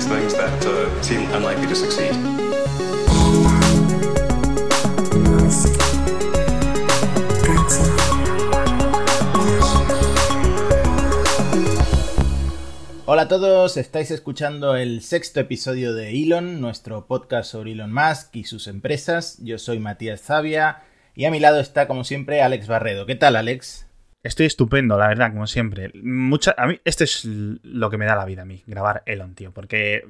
things that uh, seem unlikely to succeed. Hola a todos, estáis escuchando el sexto episodio de Elon, nuestro podcast sobre Elon Musk y sus empresas. Yo soy Matías Zavia y a mi lado está, como siempre, Alex Barredo. ¿Qué tal, Alex? Estoy estupendo, la verdad, como siempre. Mucha, a mí, este es lo que me da la vida a mí, grabar Elon, tío. Porque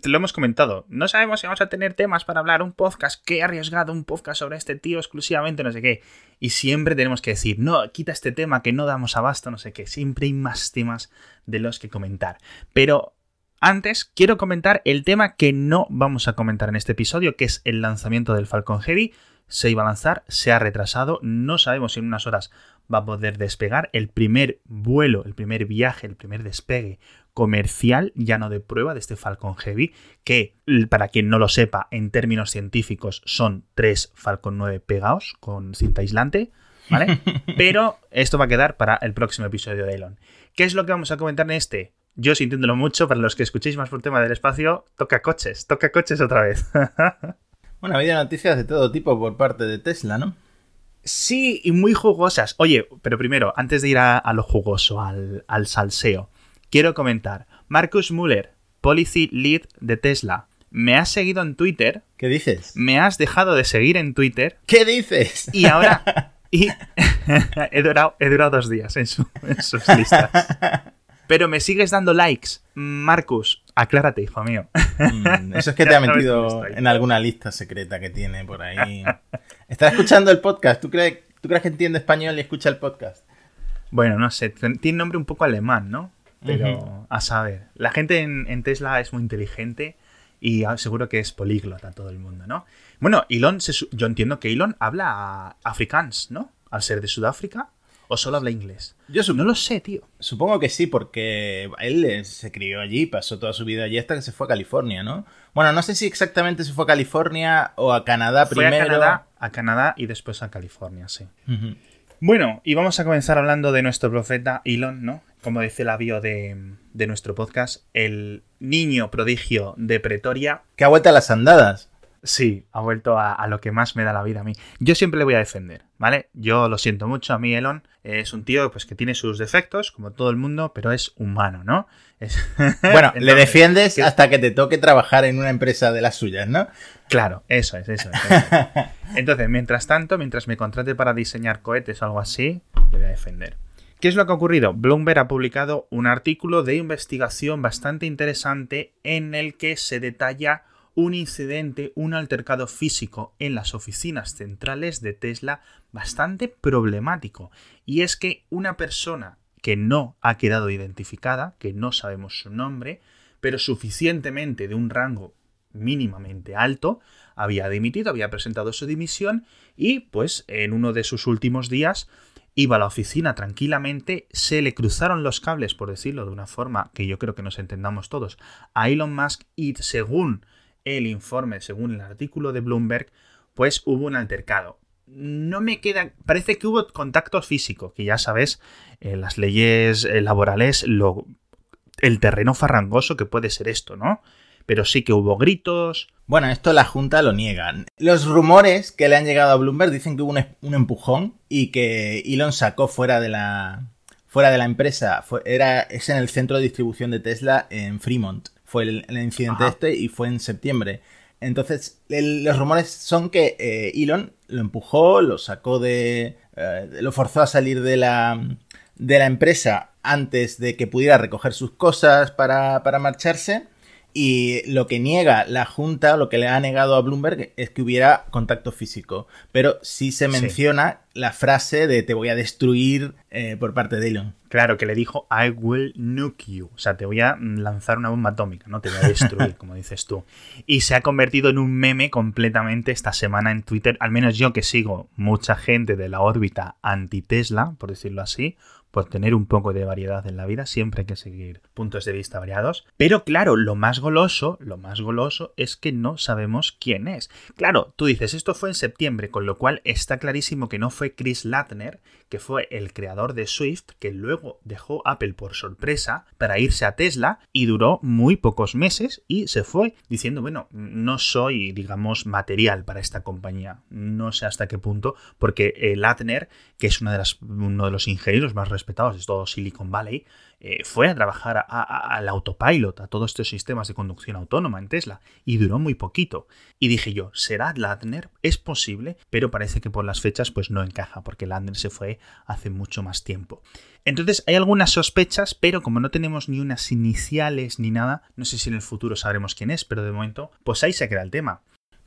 te lo hemos comentado. No sabemos si vamos a tener temas para hablar. Un podcast, qué arriesgado, un podcast sobre este tío exclusivamente, no sé qué. Y siempre tenemos que decir, no, quita este tema que no damos abasto, no sé qué. Siempre hay más temas de los que comentar. Pero antes, quiero comentar el tema que no vamos a comentar en este episodio, que es el lanzamiento del Falcon Heavy. Se iba a lanzar, se ha retrasado, no sabemos si en unas horas va a poder despegar. El primer vuelo, el primer viaje, el primer despegue comercial, ya no de prueba, de este Falcon Heavy, que para quien no lo sepa, en términos científicos son tres Falcon 9 pegados con cinta aislante, ¿vale? Pero esto va a quedar para el próximo episodio de Elon. ¿Qué es lo que vamos a comentar en este? Yo sintiéndolo mucho, para los que escuchéis más por el tema del espacio, toca coches, toca coches otra vez. bueno, ha habido noticias de todo tipo por parte de Tesla, ¿no? Sí, y muy jugosas. Oye, pero primero, antes de ir a, lo jugoso, al, salseo, quiero comentar. Marcus Muller, Policy Lead de Tesla, me has seguido en Twitter. ¿Qué dices? Me has dejado de seguir en Twitter. ¿Qué dices? Y ahora... y he, durado, he durado dos días en, sus listas. Pero me sigues dando likes. Marcus, aclárate, hijo mío. Mm, eso es que te ha metido en alguna lista secreta que tiene por ahí. Está escuchando el podcast. ¿Tú crees, ¿Tú crees que entiende español y escucha el podcast? Bueno, no sé. Tiene nombre un poco alemán, ¿no? Pero a saber. La gente en, Tesla es muy inteligente y seguro que es políglota todo el mundo, ¿no? Bueno, Elon, yo entiendo que Elon habla afrikaans, ¿no? Al ser de Sudáfrica. ¿O solo habla inglés? Yo no lo sé, tío. Supongo que sí, porque él se crió allí, pasó toda su vida allí hasta que se fue a California, ¿no? Bueno, no sé si exactamente se fue a California o a Canadá fue primero. A Canadá, a Canadá y después a California, sí. Bueno, y vamos a comenzar hablando de nuestro profeta Elon, ¿no? Como dice la bio de, de nuestro podcast, el niño prodigio de Pretoria. Que ha vuelto a las andadas. Sí, ha vuelto a, lo que más me da la vida a mí. Yo siempre le voy a defender, ¿vale? Yo lo siento mucho, a mí Elon es un tío pues, que tiene sus defectos, como todo el mundo, pero es humano, ¿no? Bueno, le defiendes hasta que te toque trabajar en una empresa de las suyas, ¿no? Claro, eso es, eso es. Entonces, mientras tanto, mientras me contrate para diseñar cohetes o algo así, le voy a defender. ¿Qué es lo que ha ocurrido? Bloomberg ha publicado un artículo de investigación bastante interesante en el que se detalla un incidente, un altercado físico en las oficinas centrales de Tesla bastante problemático. Y es que una persona que no ha quedado identificada, que no sabemos su nombre, pero suficientemente de un rango mínimamente alto, había dimitido, había presentado su dimisión y pues en uno de sus últimos días iba a la oficina tranquilamente, se le cruzaron los cables, por decirlo de una forma que yo creo que nos entendamos todos, a Elon Musk y según el informe, según el artículo de Bloomberg, pues hubo un altercado. No me queda. Parece que hubo contacto físico, que ya sabes, en las leyes eh, laborales, lo, el terreno farrangoso que puede ser esto, ¿no? Pero sí que hubo gritos. Bueno, esto la Junta lo niega. Los rumores que le han llegado a Bloomberg dicen que hubo un, empujón y que Elon sacó fuera de la, fuera de la empresa. era, es en el centro de distribución de Tesla en Fremont fue el, incidente este y fue en septiembre. Entonces, los rumores son que eh, Elon lo empujó, lo sacó de... Eh, lo forzó a salir de la, de la empresa antes de que pudiera recoger sus cosas para, para marcharse y lo que niega la Junta, lo que le ha negado a Bloomberg, es que hubiera contacto físico. Pero sí se menciona la frase de te voy a destruir eh, por parte de Elon. Claro, que le dijo I will nuke you. O sea, te voy a lanzar una bomba atómica, no te voy a destruir, como dices tú. Y se ha convertido en un meme completamente esta semana en Twitter. Al menos yo que sigo mucha gente de la órbita anti-Tesla, por decirlo así, por tener un poco de variedad en la vida, siempre hay que seguir puntos de vista variados. Pero claro, lo más goloso, lo más goloso es que no sabemos quién es. Claro, tú dices, esto fue en septiembre, con lo cual está clarísimo que no fue Chris Latner, que fue el creador de Swift, que luego dejó Apple por sorpresa para irse a Tesla y duró muy pocos meses y se fue diciendo, bueno, no soy, digamos, material para esta compañía. No sé hasta qué punto, porque eh, Latner, que es una de las, uno de los ingenieros más respetados de todo Silicon Valley, eh, fue a trabajar al autopilot, a todos estos sistemas de conducción autónoma en Tesla, y duró muy poquito. Y dije yo, ¿será Ladner? Es posible, pero parece que por las fechas pues no encaja, porque Ladner se fue hace mucho más tiempo. Entonces hay algunas sospechas, pero como no tenemos ni unas iniciales ni nada, no sé si en el futuro sabremos quién es, pero de momento, pues ahí se queda el tema.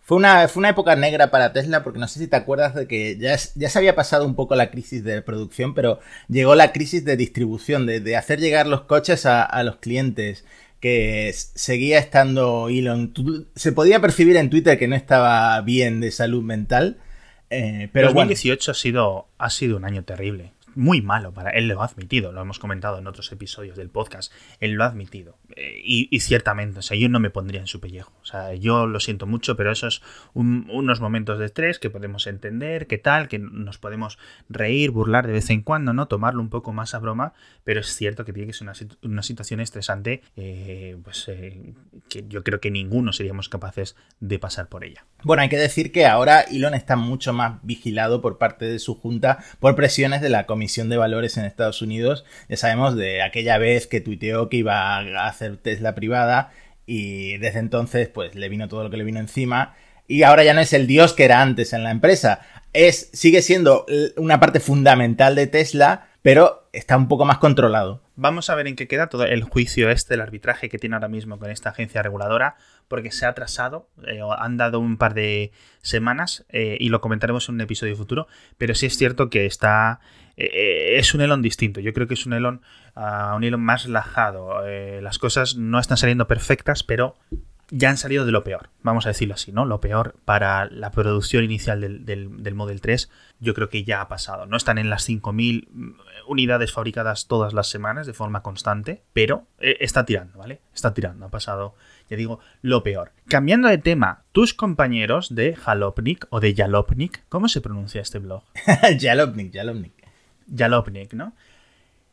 Fue una, fue una época negra para Tesla porque no sé si te acuerdas de que ya, ya se había pasado un poco la crisis de producción, pero llegó la crisis de distribución, de, hacer llegar los coches a, los clientes que seguía estando Elon. Se podía percibir en Twitter que no estaba bien de salud mental. Eh, pero 2018 ha, sido, ha sido un año terrible muy malo para él, lo ha admitido, lo hemos comentado en otros episodios del podcast, él lo ha admitido. Eh, y, ciertamente, o sea, yo no me pondría en su pellejo. O sea, yo lo siento mucho, pero esos unos momentos de estrés que podemos entender, que tal, que nos podemos reír, burlar de vez en cuando, ¿no? Tomarlo un poco más a broma, pero es cierto que tiene que ser una, situación estresante, eh, pues eh, que yo creo que ninguno seríamos capaces de pasar por ella. Bueno, hay que decir que ahora Elon está mucho más vigilado por parte de su junta por presiones de la Comisión de Valores en Estados Unidos. Ya sabemos de aquella vez que tuiteó que iba a hacer Tesla privada y desde entonces pues le vino todo lo que le vino encima y ahora ya no es el dios que era antes en la empresa. Es, sigue siendo una parte fundamental de Tesla, pero está un poco más controlado. Vamos a ver en qué queda todo el juicio este, el arbitraje que tiene ahora mismo con esta agencia reguladora, porque se ha atrasado, eh, han dado un par de semanas eh, y lo comentaremos en un episodio futuro, pero sí es cierto que está... Eh, es un Elon distinto, yo creo que es un Elon, uh, un Elon más relajado, las cosas no están saliendo perfectas, pero ya han salido de lo peor, vamos a decirlo así, ¿no? Lo peor para la producción inicial del, del, Model 3, yo creo que ya ha pasado. No están en las 5.000 mm, unidades fabricadas todas las semanas de forma constante, pero eh, está tirando, ¿vale? Está tirando, ha pasado, ya digo, lo peor. Cambiando de tema, tus compañeros de Jalopnik o de Jalopnik, ¿cómo se pronuncia este blog? Jalopnik, Jalopnik. Jalopnik, ¿no?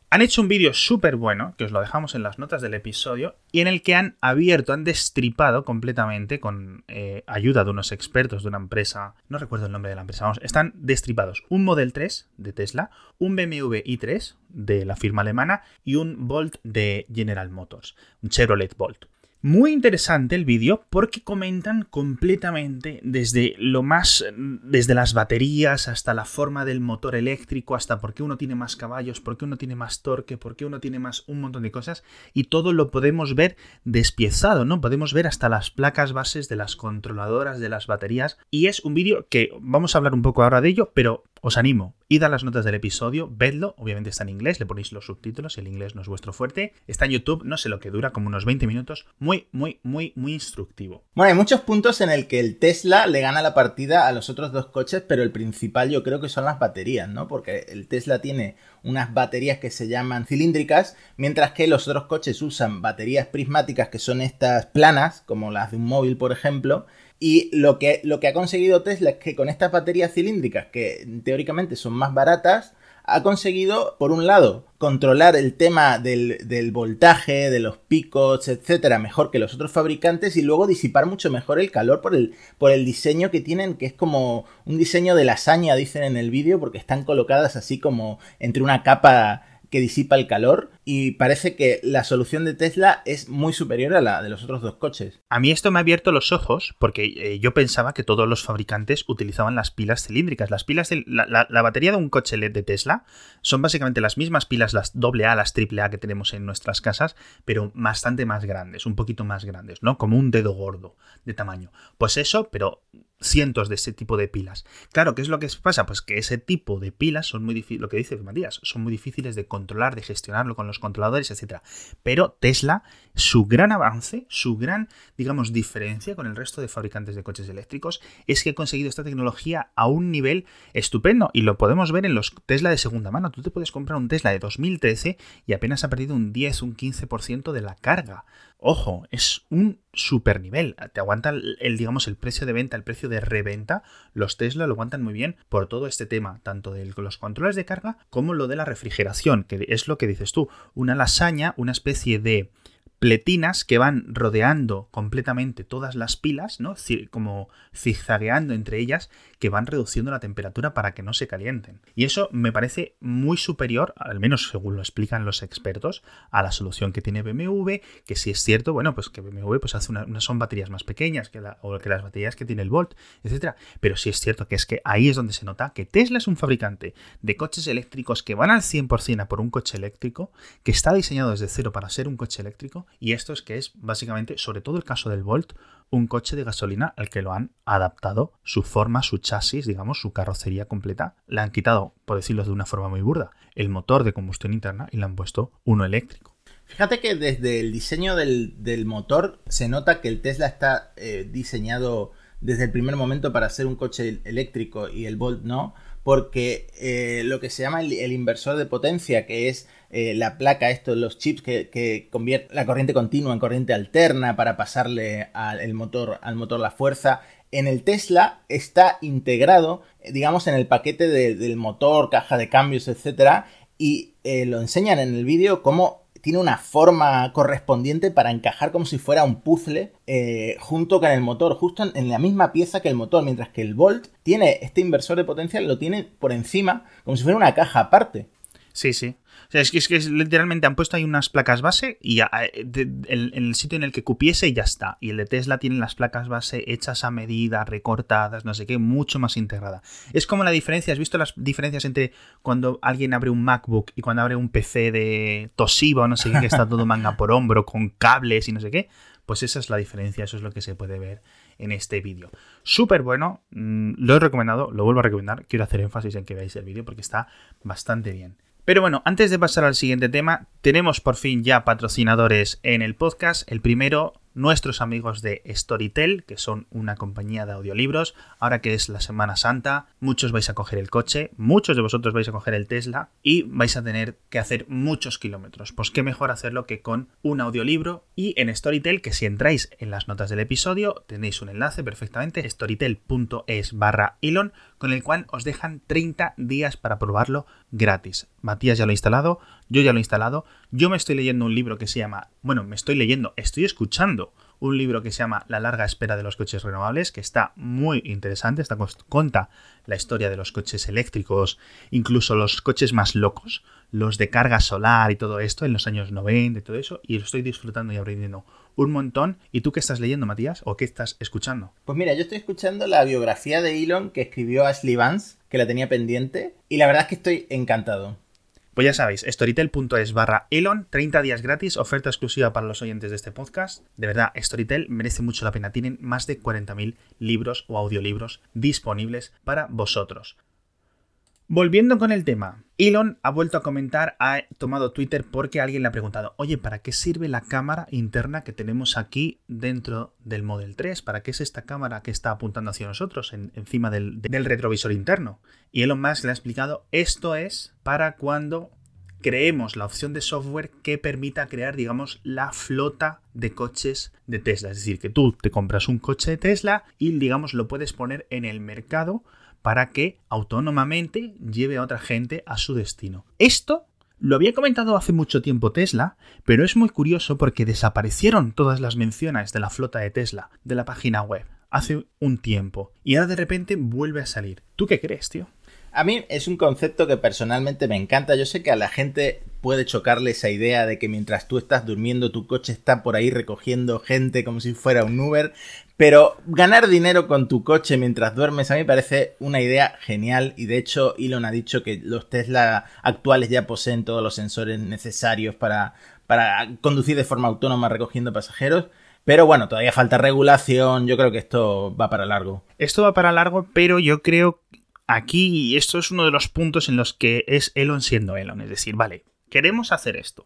Han hecho un vídeo súper bueno, que os lo dejamos en las notas del episodio, y en el que han abierto, han destripado completamente, con eh, ayuda de unos expertos de una empresa, no recuerdo el nombre de la empresa, vamos, están destripados un Model 3 de Tesla, un BMW i3 de la firma alemana y un Bolt de General Motors, un Chevrolet Bolt. Muy interesante el vídeo porque comentan completamente desde lo más, desde las baterías hasta la forma del motor eléctrico, hasta por qué uno tiene más caballos, por qué uno tiene más torque, por qué uno tiene más un montón de cosas. Y todo lo podemos ver despiezado, ¿no? Podemos ver hasta las placas bases de las controladoras de las baterías. Y es un vídeo que vamos a hablar un poco ahora de ello, pero os animo, id a las notas del episodio, vedlo, obviamente está en inglés, le ponéis los subtítulos, el inglés no es vuestro fuerte, está en YouTube, no sé lo que dura, como unos 20 minutos, muy, muy, muy, muy instructivo. Bueno, hay muchos puntos en el que el Tesla le gana la partida a los otros dos coches, pero el principal yo creo que son las baterías, ¿no? Porque el Tesla tiene unas baterías que se llaman cilíndricas, mientras que los otros coches usan baterías prismáticas que son estas planas, como las de un móvil, por ejemplo, y lo que, lo que ha conseguido Tesla es que con estas baterías cilíndricas, que teóricamente son más baratas, ha conseguido, por un lado, controlar el tema del, del, voltaje, de los picos, etcétera, mejor que los otros fabricantes y luego disipar mucho mejor el calor por el, por el diseño que tienen, que es como un diseño de lasaña, dicen en el vídeo, porque están colocadas así como entre una capa que disipa el calor y parece que la solución de Tesla es muy superior a la de los otros dos coches. A mí esto me ha abierto los ojos porque eh, yo pensaba que todos los fabricantes utilizaban las pilas cilíndricas. Las pilas de, la, batería de un coche LED de Tesla son básicamente las mismas pilas, las AA, las AAA que tenemos en nuestras casas, pero bastante más grandes, un poquito más grandes, ¿no? Como un dedo gordo de tamaño. Pues eso, pero cientos de ese tipo de pilas. Claro, ¿qué es lo que pasa? Pues que ese tipo de pilas son muy difíciles, lo que dice Matías, son muy difíciles de controlar, de gestionarlo con los controladores, etc. Pero Tesla, su gran avance, su gran, digamos, diferencia con el resto de fabricantes de coches eléctricos es que ha conseguido esta tecnología a un nivel estupendo y lo podemos ver en los Tesla de segunda mano. Tú te puedes comprar un Tesla de 2013 y apenas ha perdido un 10, un 15% de la carga. Ojo, es un super nivel. Te aguanta el, digamos, el precio de venta, el precio de reventa. Los Tesla lo aguantan muy bien por todo este tema, tanto de los controles de carga como lo de la refrigeración, que es lo que dices tú. Una lasaña, una especie de pletinas que van rodeando completamente todas las pilas, ¿no? Como zigzagueando entre ellas, que van reduciendo la temperatura para que no se calienten. Y eso me parece muy superior, al menos según lo explican los expertos, a la solución que tiene BMW, que si es cierto, bueno, pues que BMW pues hace unas son baterías más pequeñas que, que las baterías que tiene el Volt, etc. Pero sí es cierto que es que ahí es donde se nota que Tesla es un fabricante de coches eléctricos que van al 100% a por un coche eléctrico, que está diseñado desde cero para ser un coche eléctrico, y esto es que es básicamente, sobre todo el caso del Volt, un coche de gasolina al que lo han adaptado su forma, su chasis, digamos, su carrocería completa. Le han quitado, por decirlo de una forma muy burda, el motor de combustión interna y le han puesto uno eléctrico. Fíjate que desde el diseño del, motor se nota que el Tesla está eh, diseñado desde el primer momento para ser un coche eléctrico y el Volt no, porque eh, lo que se llama el, inversor de potencia, que es eh, la placa, esto, los chips que, convierten la corriente continua en corriente alterna para pasarle al motor, al motor la fuerza. En el Tesla está integrado, digamos, en el paquete del motor, caja de cambios, etcétera, y eh, lo enseñan en el vídeo como tiene una forma correspondiente para encajar como si fuera un puzzle eh, junto con el motor, justo en, en, la misma pieza que el motor, mientras que el Volt tiene este inversor de potencia, lo tiene por encima, como si fuera una caja aparte. Sí, sí. O sea, es que, es que literalmente han puesto ahí unas placas base y en el sitio en el que cupiese ya está. Y el de Tesla tiene las placas base hechas a medida, recortadas, no sé qué, mucho más integrada. Es como la diferencia, ¿has visto las diferencias entre cuando alguien abre un MacBook y cuando abre un PC de Toshiba no sé qué, que está todo manga por hombro, con cables y no sé qué? Pues esa es la diferencia, eso es lo que se puede ver en este vídeo. Súper bueno, mm, lo he recomendado, lo vuelvo a recomendar, quiero hacer énfasis en que veáis el vídeo porque está bastante bien. Pero bueno, antes de pasar al siguiente tema, tenemos por fin ya patrocinadores en el podcast. El primero, nuestros amigos de Storytel, que son una compañía de audiolibros. Ahora que es la Semana Santa, muchos vais a coger el coche, muchos de vosotros vais a coger el Tesla y vais a tener que hacer muchos kilómetros. Pues qué mejor hacerlo que con un audiolibro y en Storytel, que si entráis en las notas del episodio tenéis un enlace perfectamente, storytel.es barra Elon, con el cual os dejan 30 días para probarlo gratis. Matías ya lo ha instalado, yo ya lo he instalado, yo me estoy leyendo un libro que se llama, bueno, me estoy leyendo, estoy escuchando un libro que se llama La larga espera de los coches renovables, que está muy interesante, está, cuenta la historia de los coches eléctricos, incluso los coches más locos, los de carga solar y todo esto en los años 90 y todo eso, y lo estoy disfrutando y aprendiendo un montón. ¿Y tú qué estás leyendo, Matías? ¿O qué estás escuchando? Pues mira, yo estoy escuchando la biografía de Elon que escribió Ashley Vance, que la tenía pendiente, y la verdad es que estoy encantado. Pues ya sabéis, storytel.es barra Elon, 30 días gratis, oferta exclusiva para los oyentes de este podcast. De verdad, Storytel merece mucho la pena. Tienen más de 40.000 libros o audiolibros disponibles para vosotros. Volviendo con el tema, Elon ha vuelto a comentar, ha tomado Twitter porque alguien le ha preguntado, oye, ¿para qué sirve la cámara interna que tenemos aquí dentro del Model 3? ¿Para qué es esta cámara que está apuntando hacia nosotros encima del, del retrovisor interno? Y Elon Musk le ha explicado, esto es para cuando creemos la opción de software que permita crear, digamos, la flota de coches de Tesla. Es decir, que tú te compras un coche de Tesla y, digamos, lo puedes poner en el mercado para que autónomamente lleve a otra gente a su destino. Esto lo había comentado hace mucho tiempo Tesla, pero es muy curioso porque desaparecieron todas las menciones de la flota de Tesla de la página web hace un tiempo y ahora de repente vuelve a salir. ¿Tú qué crees, tío? A mí es un concepto que personalmente me encanta. Yo sé que a la gente puede chocarle esa idea de que mientras tú estás durmiendo tu coche está por ahí recogiendo gente como si fuera un Uber, pero ganar dinero con tu coche mientras duermes a mí parece una idea genial y de hecho Elon ha dicho que los Tesla actuales ya poseen todos los sensores necesarios para, para conducir de forma autónoma recogiendo pasajeros. Pero bueno, todavía falta regulación, yo creo que esto va para largo. Esto va para largo, pero yo creo aquí esto es uno de los puntos en los que es Elon siendo Elon, es decir, vale, queremos hacer esto.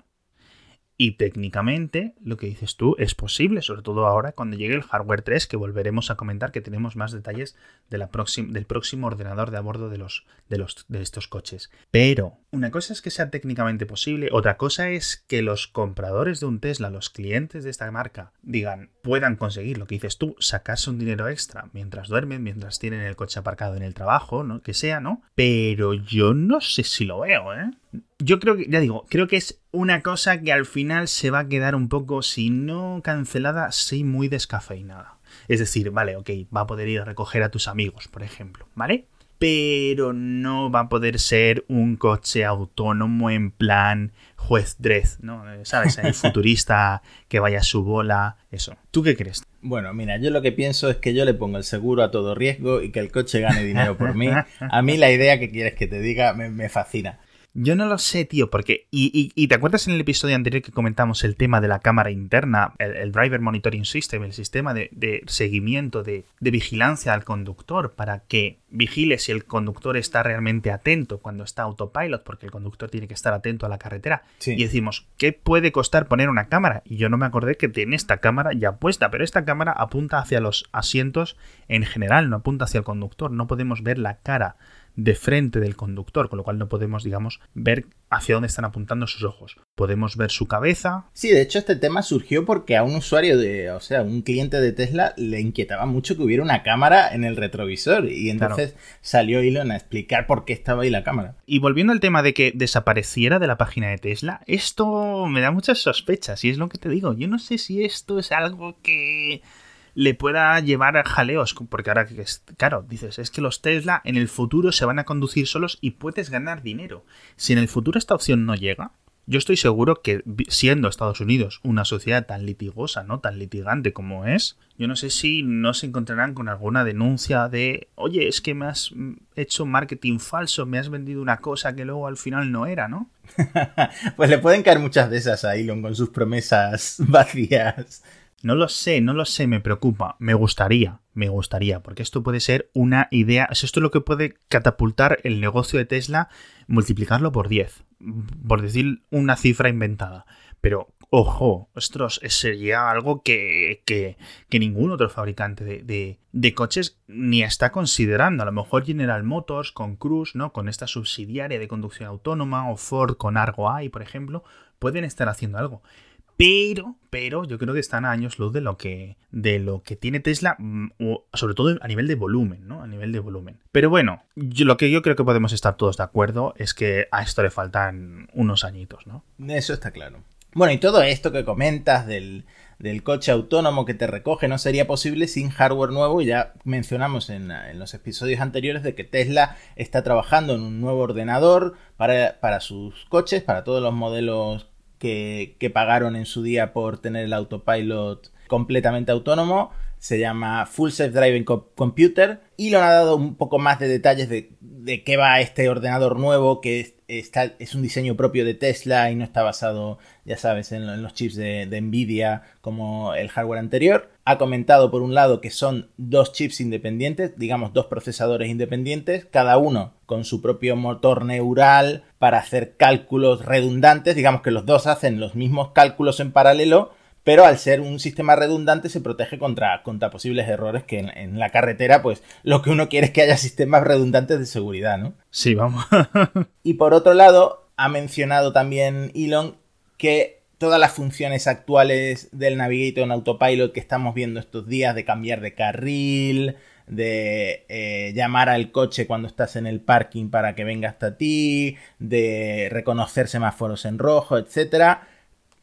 Y técnicamente, lo que dices tú es posible, sobre todo ahora cuando llegue el hardware 3, que volveremos a comentar que tenemos más detalles del próximo ordenador de a bordo de, los, de, los, de estos coches. Pero una cosa es que sea técnicamente posible, otra cosa es que los compradores de un Tesla, los clientes de esta marca, digan, puedan conseguir lo que dices tú, sacarse un dinero extra mientras duermen, mientras tienen el coche aparcado en el trabajo, ¿no? Que sea, ¿no? Pero yo no sé si lo veo, ¿eh? Yo creo que, ya digo, creo que es una cosa que al final se va a quedar un poco, si no cancelada, sí muy descafeinada. Es decir, vale, ok, va a poder ir a recoger a tus amigos, por ejemplo, ¿vale? Pero no va a poder ser un coche autónomo en plan juez Dredd, ¿no? ¿Sabes? El futurista que vaya a su bola, eso. ¿Tú qué crees? Bueno, mira, yo lo que pienso es que yo le pongo el seguro a todo riesgo y que el coche gane dinero por mí. A mí la idea que quieres que te diga me, me fascina. Yo no lo sé, tío, porque. Y, te acuerdas en el episodio anterior que comentamos el tema de la cámara interna, el, Driver Monitoring System, el sistema de, seguimiento, de, vigilancia al conductor, para que vigile si el conductor está realmente atento cuando está autopilot, porque el conductor tiene que estar atento a la carretera. Y decimos, ¿qué puede costar poner una cámara? Y yo no me acordé que tiene esta cámara ya puesta, pero esta cámara apunta hacia los asientos en general, no apunta hacia el conductor. No podemos ver la cara de frente del conductor, con lo cual no podemos, digamos, ver hacia dónde están apuntando sus ojos. Podemos ver su cabeza. Sí, de hecho este tema surgió porque a un usuario de, o sea, un cliente de Tesla le inquietaba mucho que hubiera una cámara en el retrovisor y entonces salió Elon a explicar por qué estaba ahí la cámara. Y volviendo al tema de que desapareciera de la página de Tesla, esto me da muchas sospechas y es lo que te digo. Yo no sé si esto es algo que le pueda llevar a jaleos, porque ahora que claro, dices, es que los Tesla en el futuro se van a conducir solos y puedes ganar dinero. Si en el futuro esta opción no llega, yo estoy seguro que siendo Estados Unidos una sociedad tan litigosa, ¿no? Tan litigante como es, yo no sé si no se encontrarán con alguna denuncia de, oye, es que me has hecho marketing falso, me has vendido una cosa que luego al final no era, ¿no? pues le pueden caer muchas de esas a Elon con sus promesas vacías. No lo sé, no lo sé, me preocupa. Me gustaría, me gustaría, porque esto puede ser una idea. esto es lo que puede catapultar el negocio de Tesla, multiplicarlo por 10, por decir una cifra inventada. Pero, ojo, ostros, sería algo que, que, ningún otro fabricante de, de, coches ni está considerando. A lo mejor General Motors con Cruise, ¿no? Con esta subsidiaria de conducción autónoma, o Ford con Argo AI, por ejemplo, pueden estar haciendo algo. Pero, pero yo creo que están a años luz de lo que, de lo que tiene Tesla, mm, sobre todo a nivel de volumen, ¿no? A nivel de volumen. Pero bueno, lo que yo creo que podemos estar todos de acuerdo es que a esto le faltan unos añitos, ¿no? Eso está claro. Bueno, y todo esto que comentas del, del coche autónomo que te recoge no sería posible sin hardware nuevo. Ya mencionamos en, en, los episodios anteriores de que Tesla está trabajando en un nuevo ordenador para, para sus coches, para todos los modelos que, pagaron en su día por tener el autopilot completamente autónomo. Se llama Full Self Driving Computer. Y lo ha dado un poco más de detalles de, de qué va este ordenador nuevo que es un diseño propio de Tesla y no está basado, ya sabes, en, los chips de, Nvidia como el hardware anterior. Ha comentado por un lado que son dos chips independientes, digamos dos procesadores independientes, cada uno con su propio motor neural para hacer cálculos redundantes, digamos que los dos hacen los mismos cálculos en paralelo, pero al ser un sistema redundante se protege contra, contra posibles errores que en, la carretera, pues lo que uno quiere es que haya sistemas redundantes de seguridad, ¿no? Sí, vamos. y por otro lado, ha mencionado también Elon que todas las funciones actuales del Navigator en Autopilot que estamos viendo estos días de cambiar de carril, de eh, llamar al coche cuando estás en el parking para que venga hasta ti, de reconocer semáforos en rojo, etcétera,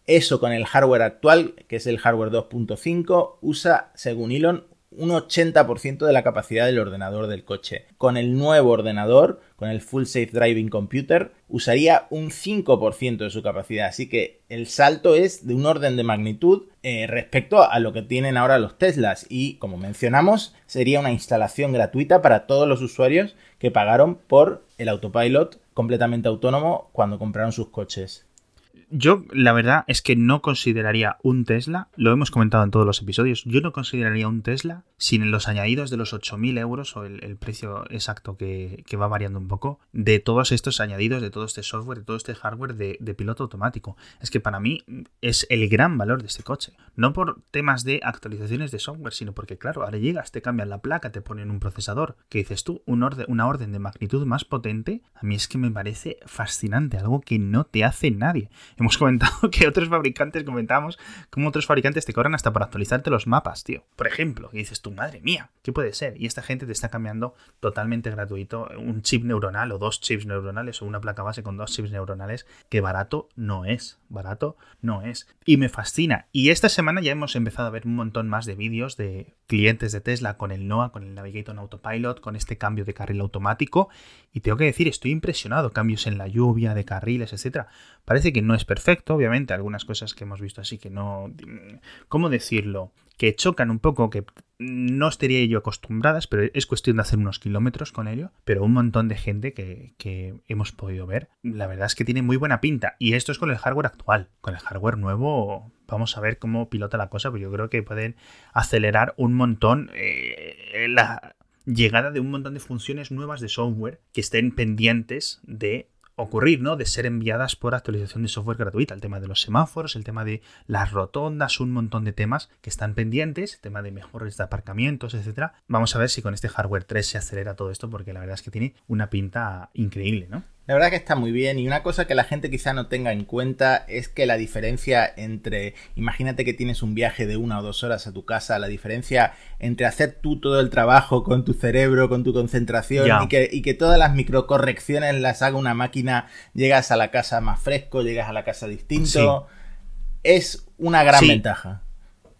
eso con el hardware actual, que es el hardware 2.5, usa, según Elon, un 80% de la capacidad del ordenador del coche. Con el nuevo ordenador, con el Full Safe Driving Computer, usaría un 5% de su capacidad. Así que el salto es de un orden de magnitud eh, respecto a lo que tienen ahora los Teslas. Y como mencionamos, sería una instalación gratuita para todos los usuarios que pagaron por el autopilot completamente autónomo cuando compraron sus coches yo la verdad es que no consideraría un Tesla, lo hemos comentado en todos los episodios, yo no consideraría un Tesla sin los añadidos de los 8.000 euros o el, precio exacto que, va variando un poco de todos estos añadidos, de todo este software, de todo este hardware de, piloto automático. Es que para mí es el gran valor de este coche. No por temas de actualizaciones de software, sino porque, claro, ahora llegas, te cambian la placa, te ponen un procesador, que dices tú, una orden de magnitud más potente, a mí es que me parece fascinante, algo que no te hace nadie. Hemos comentado que otros fabricantes, comentamos, como otros fabricantes te cobran hasta por actualizarte los mapas, tío. Por ejemplo, que dices tú, madre mía, ¿qué puede ser? Y esta gente te está cambiando totalmente gratuito un chip neuronal o dos chips neuronales o una placa base con dos chips neuronales que barato no es, barato no es. Y me fascina. Y esta semana ya hemos empezado a ver un montón más de vídeos de clientes de Tesla con el NOA, con el Navigator Autopilot, con este cambio de carril automático. Y tengo que decir, estoy impresionado. Cambios en la lluvia, de carriles, etcétera. Parece que no es perfecto, obviamente, algunas cosas que hemos visto así que no. ¿Cómo decirlo? que chocan un poco, que no estaría yo acostumbradas, pero es cuestión de hacer unos kilómetros con ello. Pero un montón de gente que, que, hemos podido ver, la verdad es que tiene muy buena pinta. Y esto es con el hardware actual. Con el hardware nuevo, vamos a ver cómo pilota la cosa, pero yo creo que pueden acelerar un montón eh, la llegada de un montón de funciones nuevas de software que estén pendientes de ocurrir, ¿no? De ser enviadas por actualización de software gratuita. El tema de los semáforos, el tema de las rotondas, un montón de temas que están pendientes, el tema de mejores de aparcamientos, etcétera. Vamos a ver si con este hardware 3 se acelera todo esto, porque la verdad es que tiene una pinta increíble, ¿no? La verdad que está muy bien y una cosa que la gente quizá no tenga en cuenta es que la diferencia entre, imagínate que tienes un viaje de una o dos horas a tu casa, la diferencia entre hacer tú todo el trabajo con tu cerebro, con tu concentración y que, y que, todas las microcorrecciones las haga una máquina, llegas a la casa más fresco, llegas a la casa distinto, es una gran ventaja.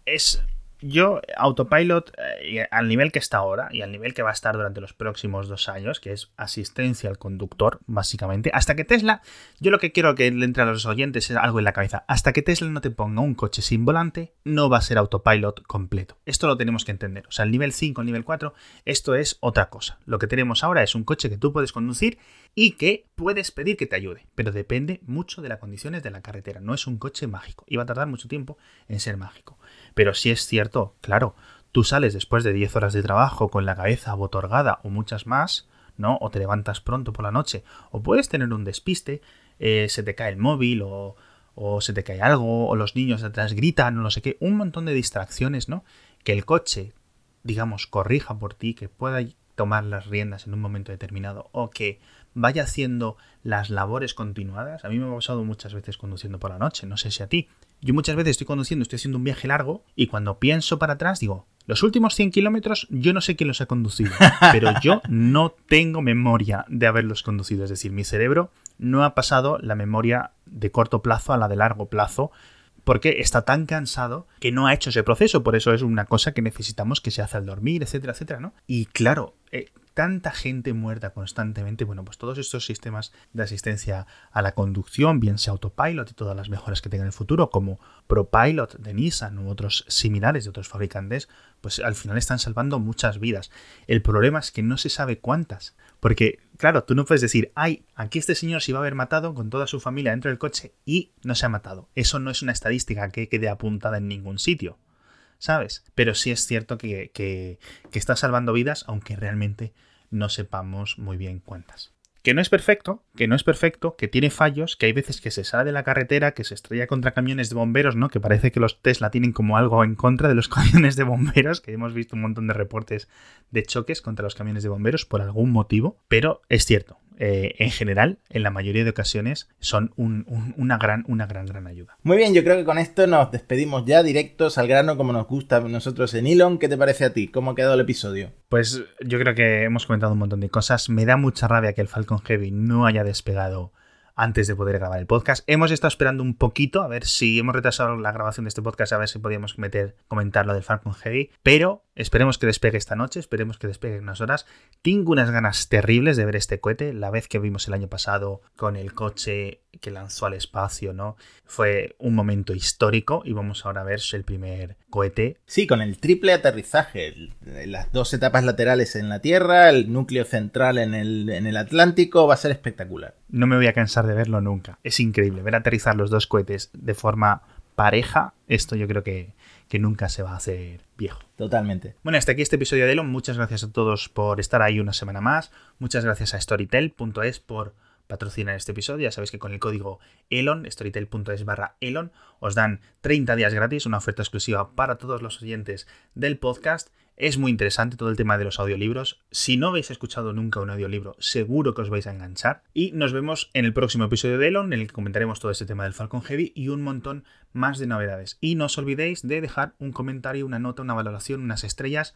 Es yo, Autopilot, eh, al nivel que está ahora y al nivel que va a estar durante los próximos dos años, que es asistencia al conductor, básicamente, hasta que Tesla, yo lo que quiero que le entre a los oyentes es algo en la cabeza, hasta que Tesla no te ponga un coche sin volante, no va a ser Autopilot completo. Esto lo tenemos que entender. O sea, el nivel 5, el nivel 4, esto es otra cosa. Lo que tenemos ahora es un coche que tú puedes conducir y que puedes pedir que te ayude, pero depende mucho de las condiciones de la carretera. No es un coche mágico y va a tardar mucho tiempo en ser mágico. Pero si es cierto, claro, tú sales después de 10 horas de trabajo con la cabeza abotorgada o muchas más, ¿no? O te levantas pronto por la noche, o puedes tener un despiste, eh, se te cae el móvil o, o se te cae algo, o los niños detrás gritan, o no sé qué, un montón de distracciones, ¿no? Que el coche, digamos, corrija por ti, que pueda tomar las riendas en un momento determinado, o que vaya haciendo las labores continuadas. A mí me ha pasado muchas veces conduciendo por la noche, no sé si a ti. Yo muchas veces estoy conduciendo, estoy haciendo un viaje largo y cuando pienso para atrás digo, los últimos 100 kilómetros yo no sé quién los ha conducido, pero yo no tengo memoria de haberlos conducido. Es decir, mi cerebro no ha pasado la memoria de corto plazo a la de largo plazo porque está tan cansado que no ha hecho ese proceso. Por eso es una cosa que necesitamos que se hace al dormir, etcétera, etcétera, ¿no? Y claro, eh, tanta gente muerta constantemente, bueno, pues todos estos sistemas de asistencia a la conducción, bien sea autopilot y todas las mejoras que tenga en el futuro, como ProPilot de Nissan u otros similares de otros fabricantes, pues al final están salvando muchas vidas. El problema es que no se sabe cuántas, porque claro, tú no puedes decir, ay, aquí este señor se iba a haber matado con toda su familia dentro del coche y no se ha matado. Eso no es una estadística que quede apuntada en ningún sitio. ¿Sabes? Pero sí es cierto que, que, que está salvando vidas, aunque realmente no sepamos muy bien cuántas. Que no es perfecto, que no es perfecto, que tiene fallos, que hay veces que se sale de la carretera, que se estrella contra camiones de bomberos, ¿no? Que parece que los Tesla tienen como algo en contra de los camiones de bomberos, que hemos visto un montón de reportes de choques contra los camiones de bomberos por algún motivo, pero es cierto, eh, en general, en la mayoría de ocasiones, son una, gran, una gran, gran ayuda. Muy bien, yo creo que con esto nos despedimos ya directos al grano como nos gusta a nosotros en Elon. ¿Qué te parece a ti? ¿Cómo ha quedado el episodio? Pues yo creo que hemos comentado un montón de cosas. Me da mucha rabia que el Falcon Heavy no haya despegado antes de poder grabar el podcast. Hemos estado esperando un poquito a ver si hemos retrasado la grabación de este podcast, a ver si podíamos meter, comentar lo del Falcon Heavy, pero Esperemos que despegue esta noche, esperemos que despegue en unas horas. Tengo unas ganas terribles de ver este cohete. La vez que vimos el año pasado con el coche que lanzó al espacio, ¿no? Fue un momento histórico y vamos ahora a ver el primer cohete. Sí, con el triple aterrizaje, las dos etapas laterales en la Tierra, el núcleo central en el, en el Atlántico, va a ser espectacular. No me voy a cansar de verlo nunca. Es increíble ver aterrizar los dos cohetes de forma pareja. Esto yo creo que que nunca se va a hacer viejo. Totalmente. Bueno, hasta aquí este episodio de Elon. Muchas gracias a todos por estar ahí una semana más. Muchas gracias a Storytel.es por patrocinar este episodio. Ya sabéis que con el código ELON, storytel.es barra ELON, os dan 30 días gratis, una oferta exclusiva para todos los oyentes del podcast. Es muy interesante todo el tema de los audiolibros. Si no habéis escuchado nunca un audiolibro, seguro que os vais a enganchar. Y nos vemos en el próximo episodio de Elon, en el que comentaremos todo este tema del Falcon Heavy y un montón más de novedades. Y no os olvidéis de dejar un comentario, una nota, una valoración, unas estrellas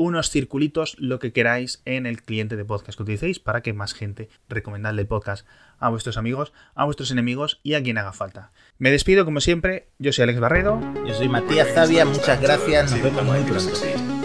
unos circulitos, lo que queráis en el cliente de podcast que utilicéis para que más gente recomendadle el podcast a vuestros amigos, a vuestros enemigos y a quien haga falta. Me despido como siempre, yo soy Alex Barredo. Yo soy Matías Zavia, muchas gracias, nos vemos muy pronto.